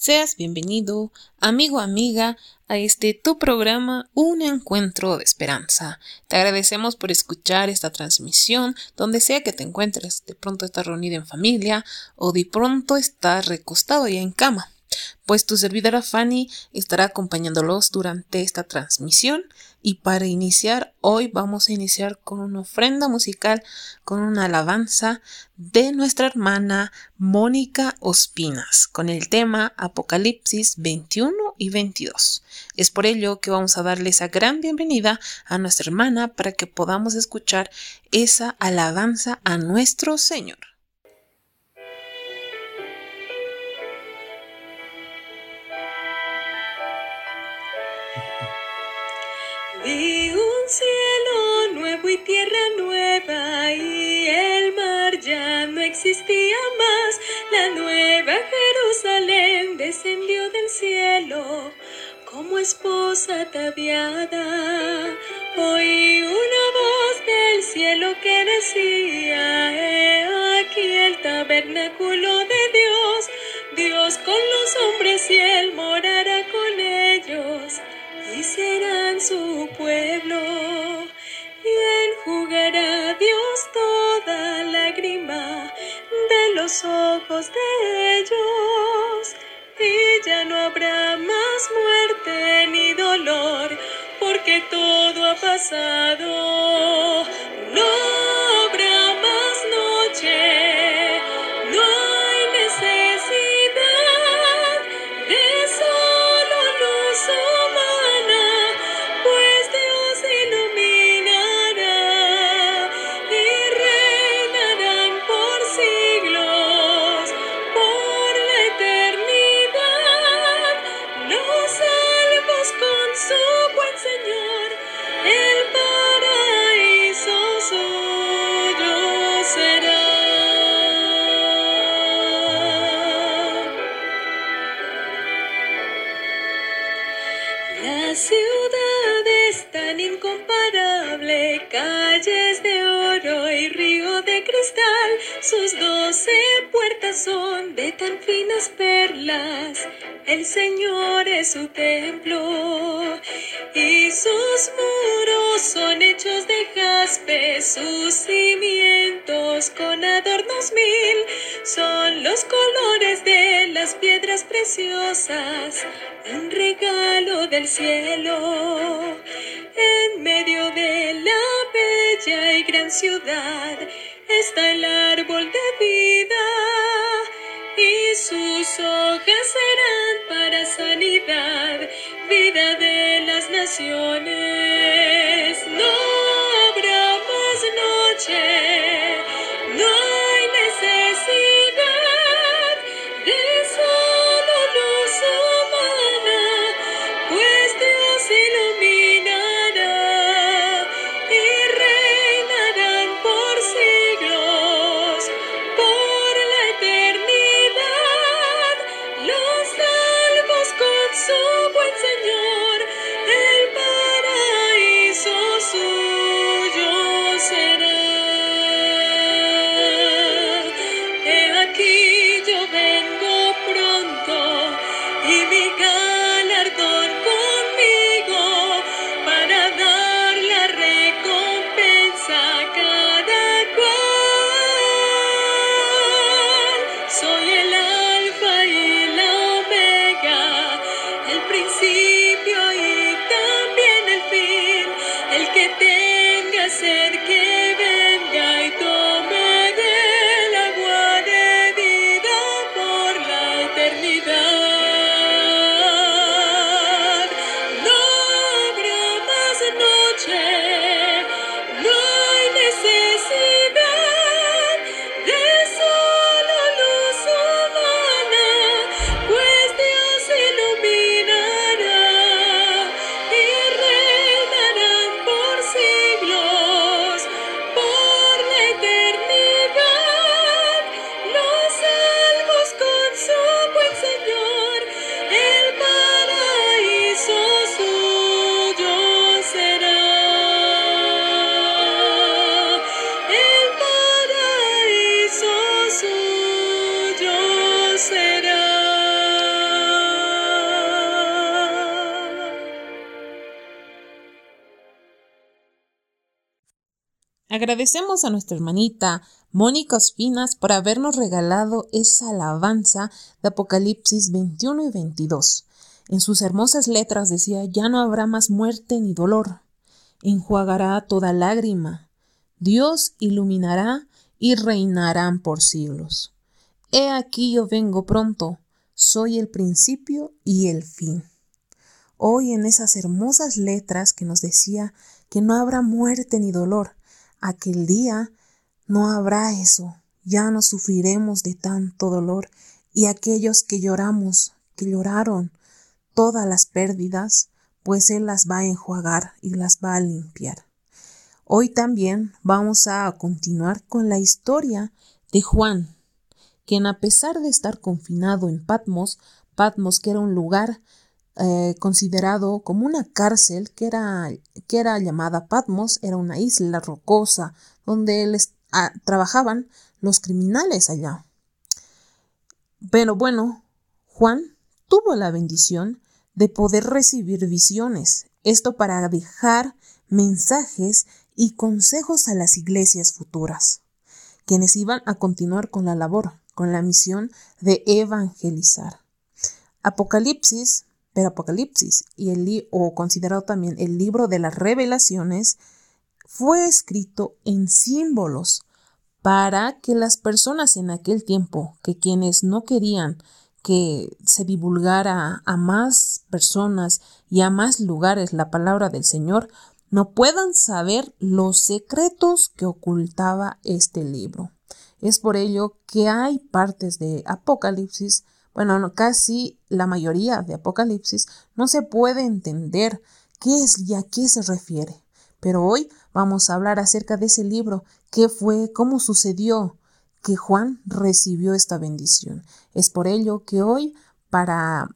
Seas bienvenido, amigo, amiga, a este tu programa Un Encuentro de Esperanza. Te agradecemos por escuchar esta transmisión, donde sea que te encuentres. De pronto estás reunido en familia o de pronto estás recostado ya en cama pues tu servidora Fanny estará acompañándolos durante esta transmisión y para iniciar hoy vamos a iniciar con una ofrenda musical, con una alabanza de nuestra hermana Mónica Ospinas, con el tema Apocalipsis 21 y 22. Es por ello que vamos a darle esa gran bienvenida a nuestra hermana para que podamos escuchar esa alabanza a nuestro Señor. Tierra nueva y el mar ya no existía más. La nueva Jerusalén descendió del cielo como esposa ataviada. Todo preciosas, un regalo del cielo. En medio de la bella y gran ciudad está el árbol de vida y sus hojas serán para sanidad, vida de las naciones. No habrá más noche, Agradecemos a nuestra hermanita Mónica Ospinas por habernos regalado esa alabanza de Apocalipsis 21 y 22. En sus hermosas letras decía, ya no habrá más muerte ni dolor, enjuagará toda lágrima, Dios iluminará y reinarán por siglos. He aquí yo vengo pronto, soy el principio y el fin. Hoy en esas hermosas letras que nos decía que no habrá muerte ni dolor, aquel día no habrá eso, ya no sufriremos de tanto dolor y aquellos que lloramos, que lloraron todas las pérdidas, pues Él las va a enjuagar y las va a limpiar. Hoy también vamos a continuar con la historia de Juan, quien a pesar de estar confinado en Patmos, Patmos que era un lugar eh, considerado como una cárcel que era, que era llamada Patmos, era una isla rocosa donde les, ah, trabajaban los criminales allá. Pero bueno, Juan tuvo la bendición de poder recibir visiones, esto para dejar mensajes y consejos a las iglesias futuras, quienes iban a continuar con la labor, con la misión de evangelizar. Apocalipsis pero Apocalipsis y el o considerado también el libro de las revelaciones fue escrito en símbolos para que las personas en aquel tiempo, que quienes no querían que se divulgara a más personas y a más lugares la palabra del Señor, no puedan saber los secretos que ocultaba este libro. Es por ello que hay partes de Apocalipsis bueno, casi la mayoría de Apocalipsis no se puede entender qué es y a qué se refiere. Pero hoy vamos a hablar acerca de ese libro, qué fue, cómo sucedió que Juan recibió esta bendición. Es por ello que hoy, para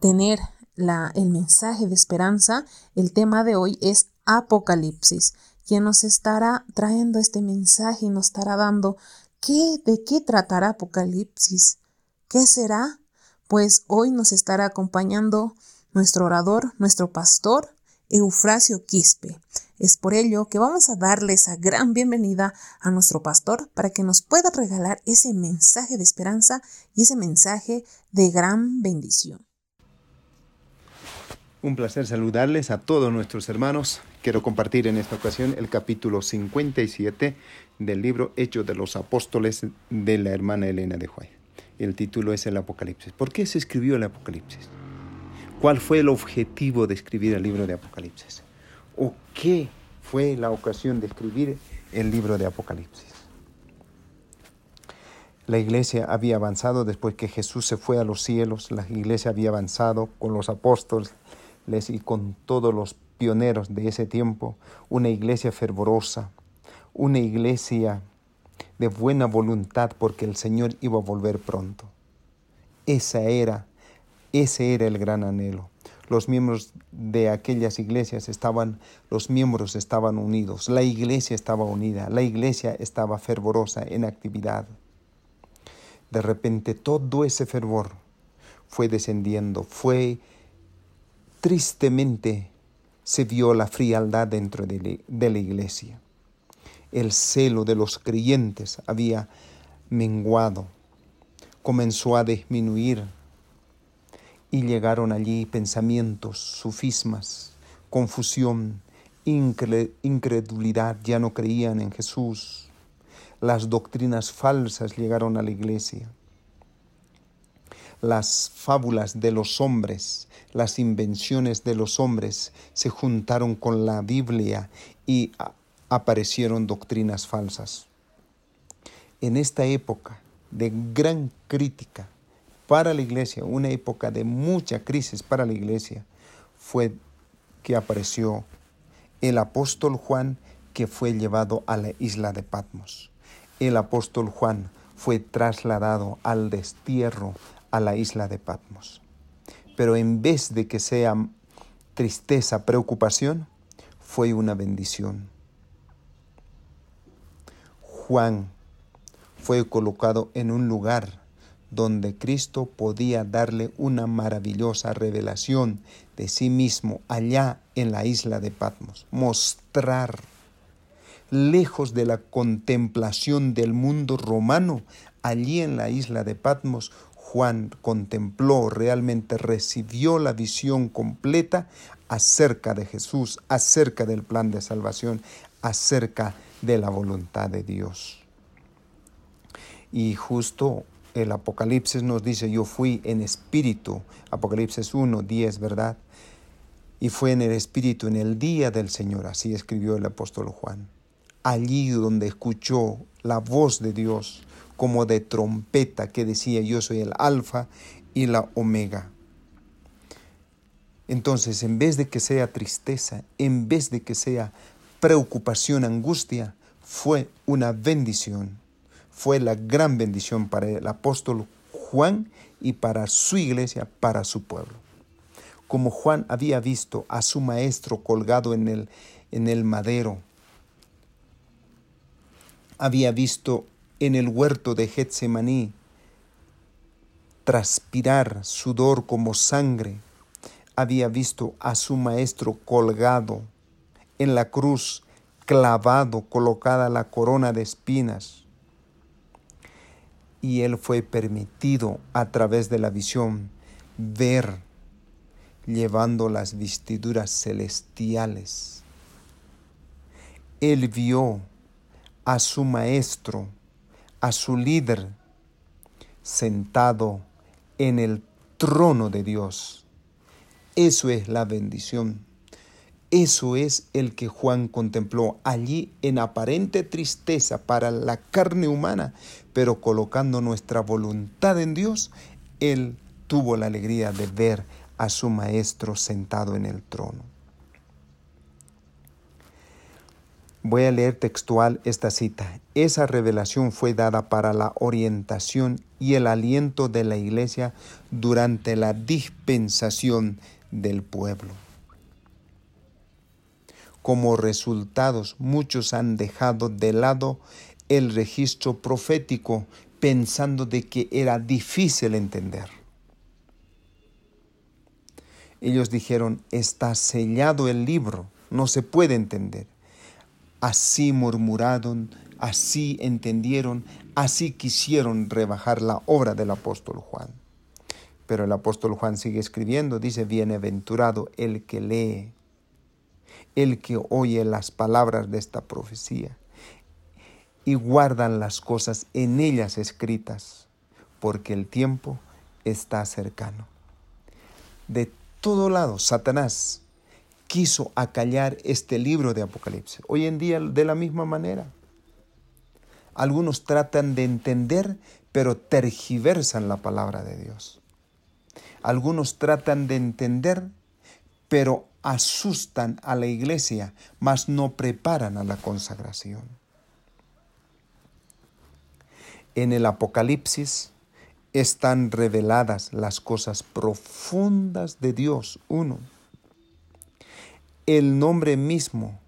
tener la, el mensaje de esperanza, el tema de hoy es Apocalipsis, quien nos estará trayendo este mensaje y nos estará dando qué, de qué tratará Apocalipsis, ¿Qué será? Pues hoy nos estará acompañando nuestro orador, nuestro pastor, Eufrasio Quispe. Es por ello que vamos a darle esa gran bienvenida a nuestro pastor para que nos pueda regalar ese mensaje de esperanza y ese mensaje de gran bendición. Un placer saludarles a todos nuestros hermanos. Quiero compartir en esta ocasión el capítulo 57 del libro Hechos de los Apóstoles de la hermana Elena de Juárez el título es el Apocalipsis. ¿Por qué se escribió el Apocalipsis? ¿Cuál fue el objetivo de escribir el libro de Apocalipsis? ¿O qué fue la ocasión de escribir el libro de Apocalipsis? La iglesia había avanzado después que Jesús se fue a los cielos, la iglesia había avanzado con los apóstoles y con todos los pioneros de ese tiempo, una iglesia fervorosa, una iglesia de buena voluntad porque el Señor iba a volver pronto. Esa era, ese era el gran anhelo. Los miembros de aquellas iglesias estaban, los miembros estaban unidos, la iglesia estaba unida, la iglesia estaba fervorosa en actividad. De repente todo ese fervor fue descendiendo, fue tristemente se vio la frialdad dentro de la iglesia el celo de los creyentes había menguado, comenzó a disminuir y llegaron allí pensamientos, sufismas, confusión, incredulidad, ya no creían en Jesús. Las doctrinas falsas llegaron a la iglesia. Las fábulas de los hombres, las invenciones de los hombres se juntaron con la Biblia y aparecieron doctrinas falsas. En esta época de gran crítica para la iglesia, una época de mucha crisis para la iglesia, fue que apareció el apóstol Juan que fue llevado a la isla de Patmos. El apóstol Juan fue trasladado al destierro a la isla de Patmos. Pero en vez de que sea tristeza, preocupación, fue una bendición. Juan fue colocado en un lugar donde Cristo podía darle una maravillosa revelación de sí mismo allá en la isla de Patmos, mostrar lejos de la contemplación del mundo romano, allí en la isla de Patmos, Juan contempló, realmente recibió la visión completa acerca de Jesús, acerca del plan de salvación, acerca de la voluntad de Dios. Y justo el Apocalipsis nos dice, yo fui en espíritu, Apocalipsis 1, 10, ¿verdad? Y fue en el espíritu en el día del Señor, así escribió el apóstol Juan. Allí donde escuchó la voz de Dios como de trompeta que decía, yo soy el alfa y la omega. Entonces, en vez de que sea tristeza, en vez de que sea preocupación, angustia, fue una bendición. Fue la gran bendición para el apóstol Juan y para su iglesia, para su pueblo. Como Juan había visto a su maestro colgado en el, en el madero, había visto en el huerto de Getsemaní transpirar sudor como sangre, había visto a su maestro colgado en la cruz, clavado, colocada la corona de espinas. Y él fue permitido a través de la visión ver llevando las vestiduras celestiales. Él vio a su maestro, a su líder, sentado en el trono de Dios eso es la bendición. Eso es el que Juan contempló allí en aparente tristeza para la carne humana, pero colocando nuestra voluntad en Dios, él tuvo la alegría de ver a su maestro sentado en el trono. Voy a leer textual esta cita. Esa revelación fue dada para la orientación y el aliento de la iglesia durante la dispensación del pueblo. Como resultados, muchos han dejado de lado el registro profético pensando de que era difícil entender. Ellos dijeron, está sellado el libro, no se puede entender. Así murmuraron, así entendieron, así quisieron rebajar la obra del apóstol Juan. Pero el apóstol Juan sigue escribiendo, dice, bienaventurado el que lee, el que oye las palabras de esta profecía y guardan las cosas en ellas escritas, porque el tiempo está cercano. De todo lado, Satanás quiso acallar este libro de Apocalipsis. Hoy en día, de la misma manera. Algunos tratan de entender, pero tergiversan la palabra de Dios. Algunos tratan de entender, pero asustan a la iglesia, mas no preparan a la consagración. En el Apocalipsis están reveladas las cosas profundas de Dios, uno. El nombre mismo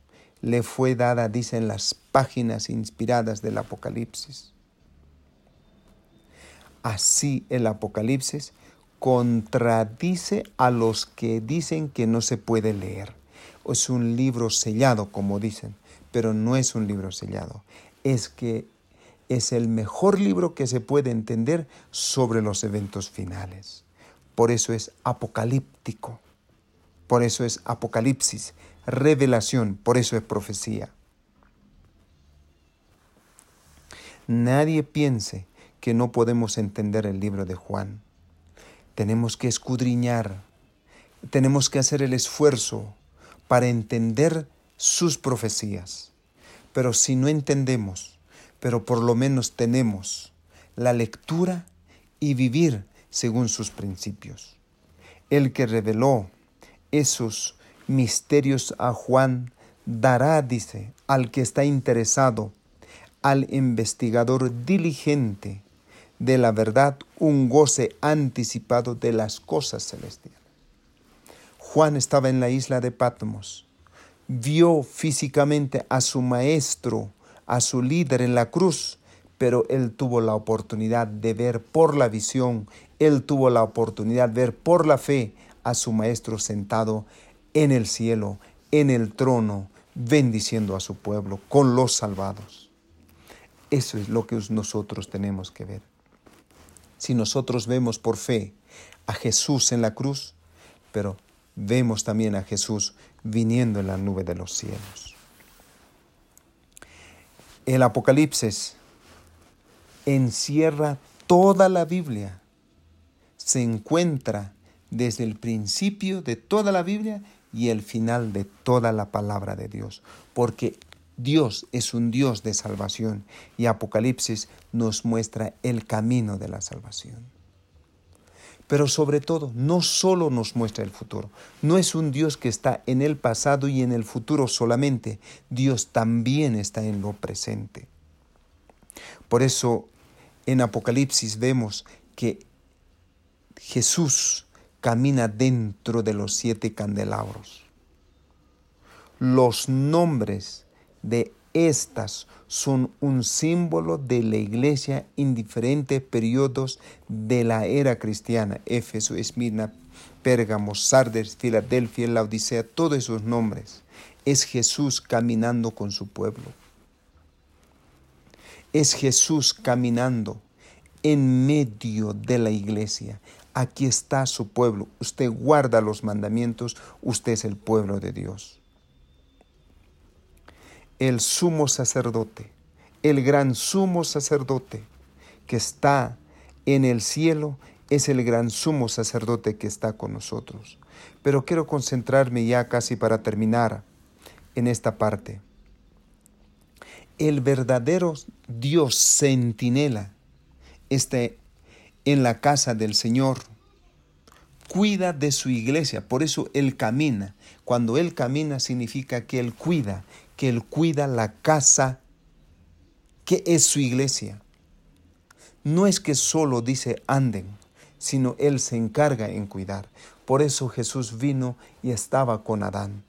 le fue dada, dicen las páginas inspiradas del Apocalipsis. Así el Apocalipsis contradice a los que dicen que no se puede leer. Es un libro sellado, como dicen, pero no es un libro sellado. Es que es el mejor libro que se puede entender sobre los eventos finales. Por eso es apocalíptico. Por eso es apocalipsis, revelación, por eso es profecía. Nadie piense que no podemos entender el libro de Juan tenemos que escudriñar, tenemos que hacer el esfuerzo para entender sus profecías. Pero si no entendemos, pero por lo menos tenemos la lectura y vivir según sus principios. El que reveló esos misterios a Juan dará, dice, al que está interesado, al investigador diligente, de la verdad un goce anticipado de las cosas celestiales. Juan estaba en la isla de Patmos, vio físicamente a su maestro, a su líder en la cruz, pero él tuvo la oportunidad de ver por la visión, él tuvo la oportunidad de ver por la fe a su maestro sentado en el cielo, en el trono, bendiciendo a su pueblo, con los salvados. Eso es lo que nosotros tenemos que ver. Si nosotros vemos por fe a Jesús en la cruz, pero vemos también a Jesús viniendo en la nube de los cielos. El Apocalipsis encierra toda la Biblia. Se encuentra desde el principio de toda la Biblia y el final de toda la palabra de Dios, porque Dios es un Dios de salvación y Apocalipsis nos muestra el camino de la salvación. Pero sobre todo, no solo nos muestra el futuro, no es un Dios que está en el pasado y en el futuro solamente, Dios también está en lo presente. Por eso en Apocalipsis vemos que Jesús camina dentro de los siete candelabros. Los nombres de estas son un símbolo de la iglesia en diferentes periodos de la era cristiana. Éfeso, Esmirna, Pérgamo, Sardes, Filadelfia, la Odisea, todos esos nombres. Es Jesús caminando con su pueblo. Es Jesús caminando en medio de la iglesia, aquí está su pueblo, usted guarda los mandamientos, usted es el pueblo de Dios. El sumo sacerdote, el gran sumo sacerdote que está en el cielo, es el gran sumo sacerdote que está con nosotros. Pero quiero concentrarme ya casi para terminar en esta parte. El verdadero Dios centinela está en la casa del Señor, cuida de su iglesia, por eso Él camina. Cuando Él camina significa que Él cuida, que Él cuida la casa que es su iglesia. No es que solo dice anden, sino Él se encarga en cuidar. Por eso Jesús vino y estaba con Adán.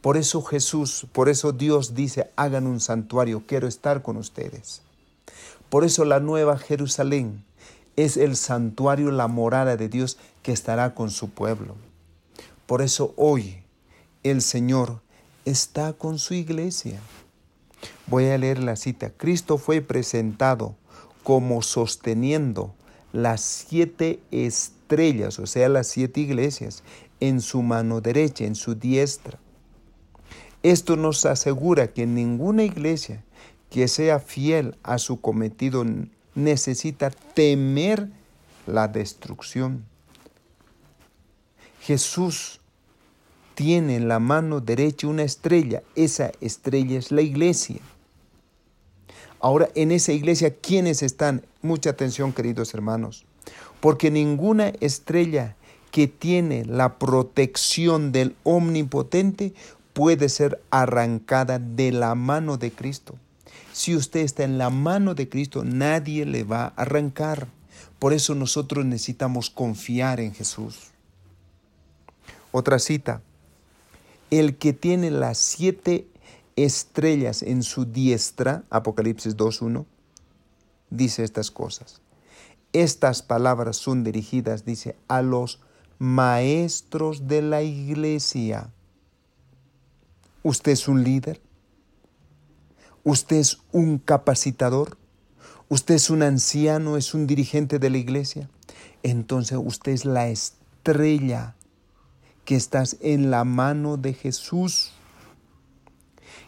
Por eso Jesús, por eso Dios dice, hagan un santuario, quiero estar con ustedes. Por eso la nueva Jerusalén es el santuario, la morada de Dios que estará con su pueblo. Por eso hoy el Señor está con su iglesia. Voy a leer la cita. Cristo fue presentado como sosteniendo las siete estrellas, o sea, las siete iglesias, en su mano derecha, en su diestra. Esto nos asegura que ninguna iglesia que sea fiel a su cometido necesita temer la destrucción. Jesús tiene en la mano derecha una estrella. Esa estrella es la iglesia. Ahora, en esa iglesia, ¿quiénes están? Mucha atención, queridos hermanos. Porque ninguna estrella que tiene la protección del omnipotente puede ser arrancada de la mano de Cristo. Si usted está en la mano de Cristo, nadie le va a arrancar. Por eso nosotros necesitamos confiar en Jesús. Otra cita. El que tiene las siete estrellas en su diestra, Apocalipsis 2.1, dice estas cosas. Estas palabras son dirigidas, dice, a los maestros de la iglesia. ¿Usted es un líder? ¿Usted es un capacitador? ¿Usted es un anciano? ¿Es un dirigente de la iglesia? Entonces usted es la estrella que estás en la mano de Jesús.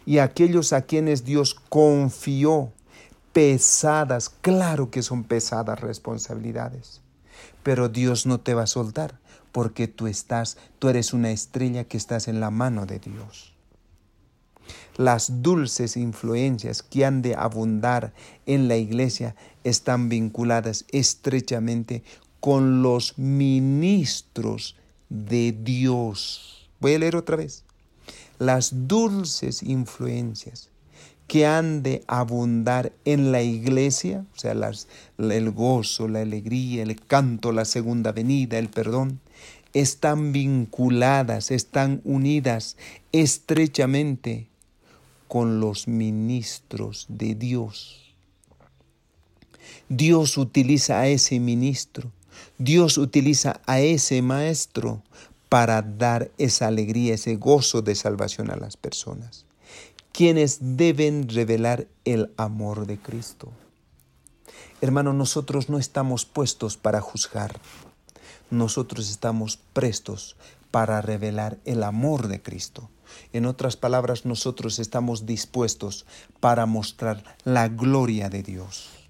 Y aquellos a quienes Dios confió pesadas, claro que son pesadas responsabilidades, pero Dios no te va a soltar porque tú estás, tú eres una estrella que estás en la mano de Dios las dulces influencias que han de abundar en la iglesia están vinculadas estrechamente con los ministros de Dios. Voy a leer otra vez. Las dulces influencias que han de abundar en la iglesia, o sea, el gozo, la alegría, el canto, la segunda venida, el perdón, están vinculadas, están unidas estrechamente con los ministros de Dios. Dios utiliza a ese ministro, Dios utiliza a ese maestro para dar esa alegría, ese gozo de salvación a las personas. quienes deben revelar el amor de Cristo. Hermano, nosotros no estamos puestos para juzgar, nosotros estamos prestos para revelar el amor de Cristo. En otras palabras, nosotros estamos dispuestos para mostrar la gloria de Dios.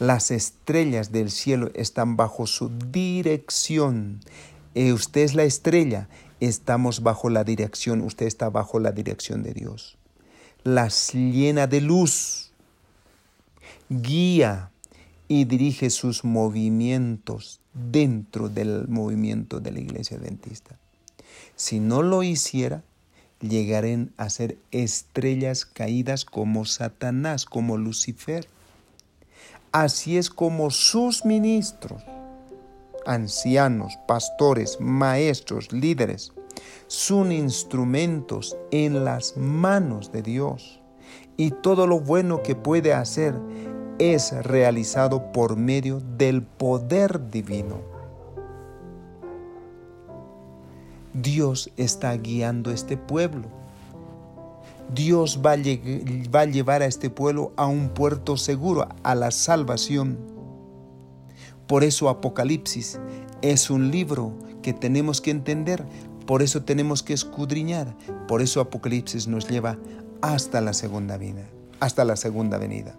Las estrellas del cielo están bajo su dirección. Eh, usted es la estrella, estamos bajo la dirección, usted está bajo la dirección de Dios. Las llena de luz, guía y dirige sus movimientos dentro del movimiento de la iglesia adventista. Si no lo hiciera, llegarían a ser estrellas caídas como Satanás, como Lucifer. Así es como sus ministros, ancianos, pastores, maestros, líderes, son instrumentos en las manos de Dios. Y todo lo bueno que puede hacer es realizado por medio del poder divino. Dios está guiando este pueblo. Dios va a, llevar a este pueblo a un puerto seguro, a la salvación. Por eso Apocalipsis es un libro que tenemos que entender, por eso tenemos que escudriñar, por eso Apocalipsis nos lleva hasta la segunda vida, hasta la segunda venida.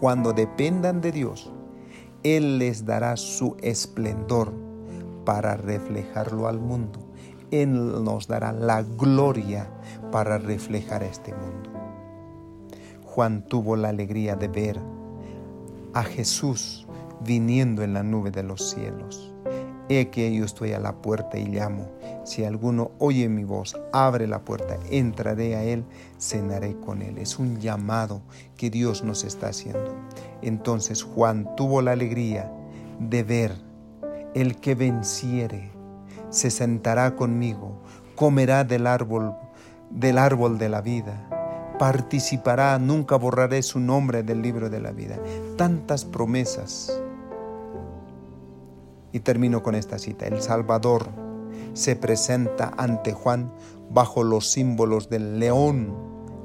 Cuando dependan de Dios, Él les dará su esplendor para reflejarlo al mundo. Él nos dará la gloria para reflejar este mundo. Juan tuvo la alegría de ver a Jesús viniendo en la nube de los cielos. He que yo estoy a la puerta y llamo. Si alguno oye mi voz, abre la puerta, entraré a él, cenaré con él. Es un llamado que Dios nos está haciendo. Entonces Juan tuvo la alegría de ver el que venciere se sentará conmigo, comerá del árbol, del árbol de la vida, participará, nunca borraré su nombre del libro de la vida. Tantas promesas. Y termino con esta cita. El Salvador se presenta ante Juan bajo los símbolos del león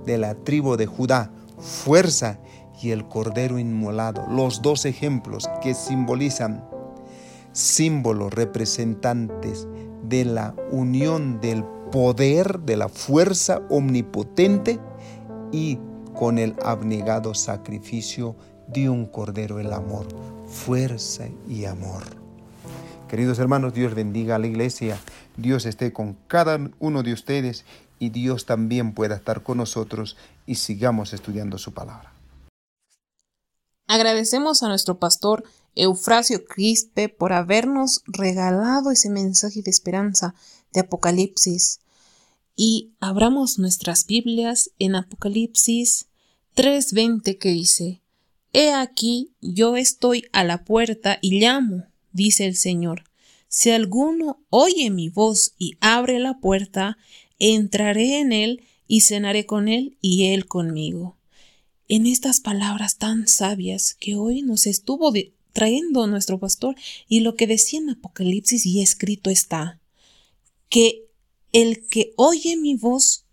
de la tribu de Judá, fuerza y el cordero inmolado, los dos ejemplos que simbolizan símbolos representantes de la unión del poder, de la fuerza omnipotente y con el abnegado sacrificio de un cordero el amor, fuerza y amor. Queridos hermanos, Dios bendiga a la iglesia, Dios esté con cada uno de ustedes y Dios también pueda estar con nosotros y sigamos estudiando su palabra. Agradecemos a nuestro pastor Eufrasio Crispe por habernos regalado ese mensaje de esperanza de Apocalipsis. Y abramos nuestras Biblias en Apocalipsis 3:20 que dice, He aquí yo estoy a la puerta y llamo, dice el Señor. Si alguno oye mi voz y abre la puerta, entraré en él y cenaré con él y él conmigo. En estas palabras tan sabias que hoy nos estuvo de trayendo nuestro pastor y lo que decía en Apocalipsis y escrito está, que el que oye mi voz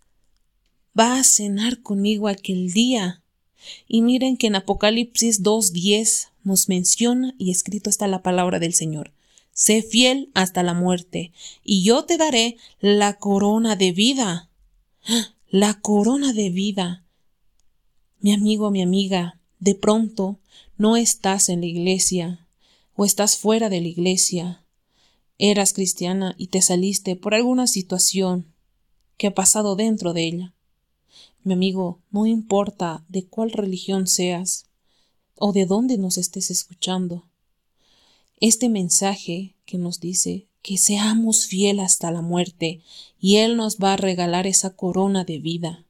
va a cenar conmigo aquel día. Y miren que en Apocalipsis 2.10 nos menciona y escrito está la palabra del Señor. Sé fiel hasta la muerte, y yo te daré la corona de vida. La corona de vida. Mi amigo, mi amiga, de pronto no estás en la iglesia o estás fuera de la iglesia. Eras cristiana y te saliste por alguna situación que ha pasado dentro de ella. Mi amigo, no importa de cuál religión seas o de dónde nos estés escuchando. Este mensaje que nos dice que seamos fieles hasta la muerte y Él nos va a regalar esa corona de vida.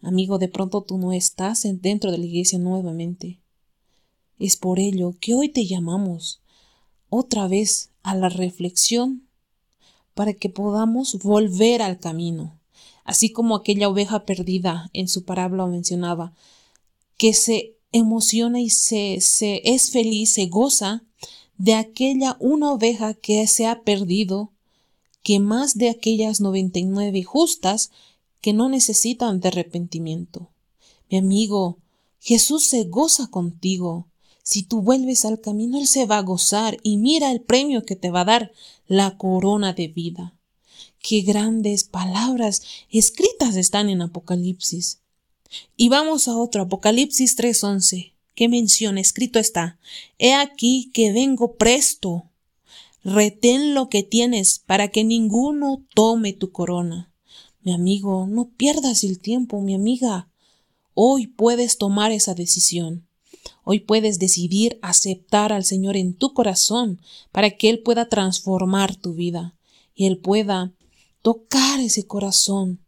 Amigo, de pronto tú no estás dentro de la iglesia nuevamente. Es por ello que hoy te llamamos otra vez a la reflexión para que podamos volver al camino, así como aquella oveja perdida en su parábola mencionaba, que se emociona y se, se es feliz, se goza de aquella una oveja que se ha perdido, que más de aquellas noventa y nueve justas que no necesitan de arrepentimiento. Mi amigo, Jesús se goza contigo. Si tú vuelves al camino, Él se va a gozar y mira el premio que te va a dar, la corona de vida. Qué grandes palabras escritas están en Apocalipsis. Y vamos a otro, Apocalipsis 3:11. ¿Qué menciona? Escrito está, He aquí que vengo presto. Retén lo que tienes para que ninguno tome tu corona. Mi amigo, no pierdas el tiempo, mi amiga. Hoy puedes tomar esa decisión. Hoy puedes decidir aceptar al Señor en tu corazón para que Él pueda transformar tu vida y Él pueda tocar ese corazón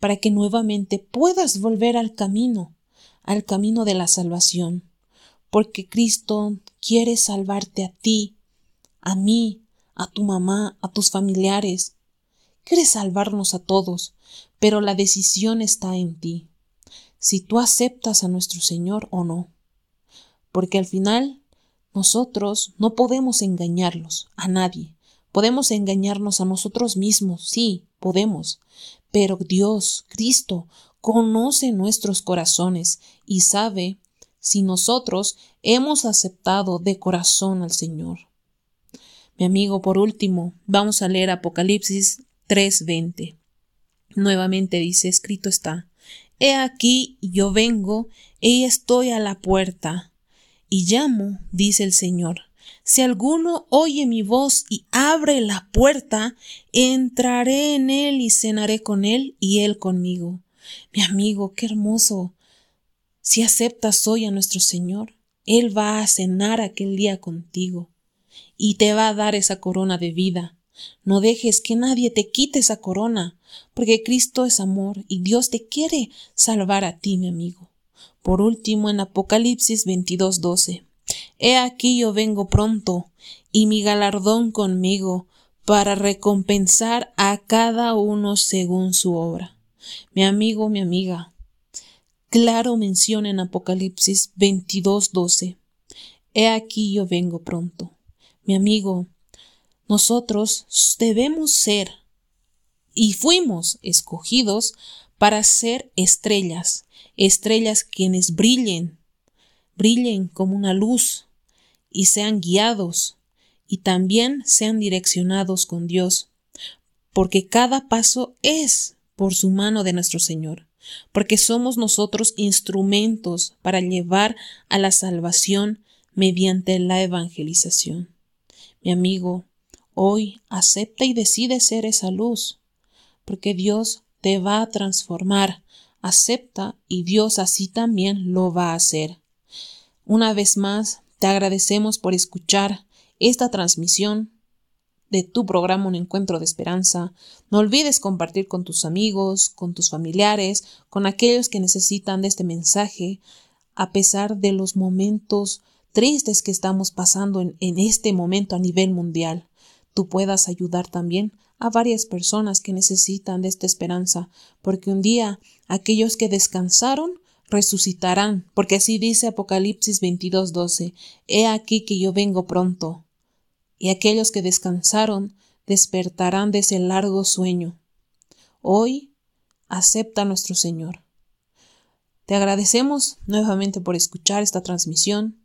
para que nuevamente puedas volver al camino, al camino de la salvación, porque Cristo quiere salvarte a ti, a mí, a tu mamá, a tus familiares. Quiere salvarnos a todos, pero la decisión está en ti, si tú aceptas a nuestro Señor o no, porque al final nosotros no podemos engañarlos a nadie, Podemos engañarnos a nosotros mismos, sí, podemos, pero Dios, Cristo, conoce nuestros corazones y sabe si nosotros hemos aceptado de corazón al Señor. Mi amigo, por último, vamos a leer Apocalipsis 3:20. Nuevamente dice, escrito está, He aquí yo vengo y estoy a la puerta, y llamo, dice el Señor. Si alguno oye mi voz y abre la puerta, entraré en él y cenaré con él y él conmigo. Mi amigo, qué hermoso. Si aceptas hoy a nuestro Señor, Él va a cenar aquel día contigo y te va a dar esa corona de vida. No dejes que nadie te quite esa corona, porque Cristo es amor y Dios te quiere salvar a ti, mi amigo. Por último, en Apocalipsis 22:12. He aquí yo vengo pronto, y mi galardón conmigo, para recompensar a cada uno según su obra. Mi amigo, mi amiga, claro menciona en Apocalipsis 22:12. He aquí yo vengo pronto. Mi amigo, nosotros debemos ser y fuimos escogidos para ser estrellas, estrellas quienes brillen brillen como una luz y sean guiados y también sean direccionados con Dios, porque cada paso es por su mano de nuestro Señor, porque somos nosotros instrumentos para llevar a la salvación mediante la evangelización. Mi amigo, hoy acepta y decide ser esa luz, porque Dios te va a transformar, acepta y Dios así también lo va a hacer. Una vez más, te agradecemos por escuchar esta transmisión de tu programa Un Encuentro de Esperanza. No olvides compartir con tus amigos, con tus familiares, con aquellos que necesitan de este mensaje, a pesar de los momentos tristes que estamos pasando en, en este momento a nivel mundial. Tú puedas ayudar también a varias personas que necesitan de esta esperanza, porque un día aquellos que descansaron resucitarán, porque así dice Apocalipsis 22:12, He aquí que yo vengo pronto, y aquellos que descansaron despertarán de ese largo sueño. Hoy acepta a nuestro Señor. Te agradecemos nuevamente por escuchar esta transmisión.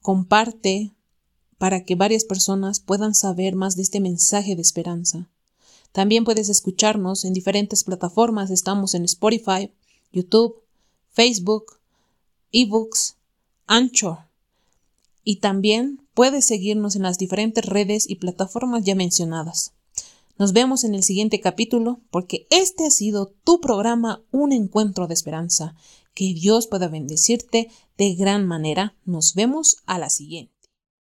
Comparte para que varias personas puedan saber más de este mensaje de esperanza. También puedes escucharnos en diferentes plataformas. Estamos en Spotify, YouTube, Facebook, eBooks, Anchor. Y también puedes seguirnos en las diferentes redes y plataformas ya mencionadas. Nos vemos en el siguiente capítulo porque este ha sido tu programa Un Encuentro de Esperanza. Que Dios pueda bendecirte de gran manera. Nos vemos a la siguiente.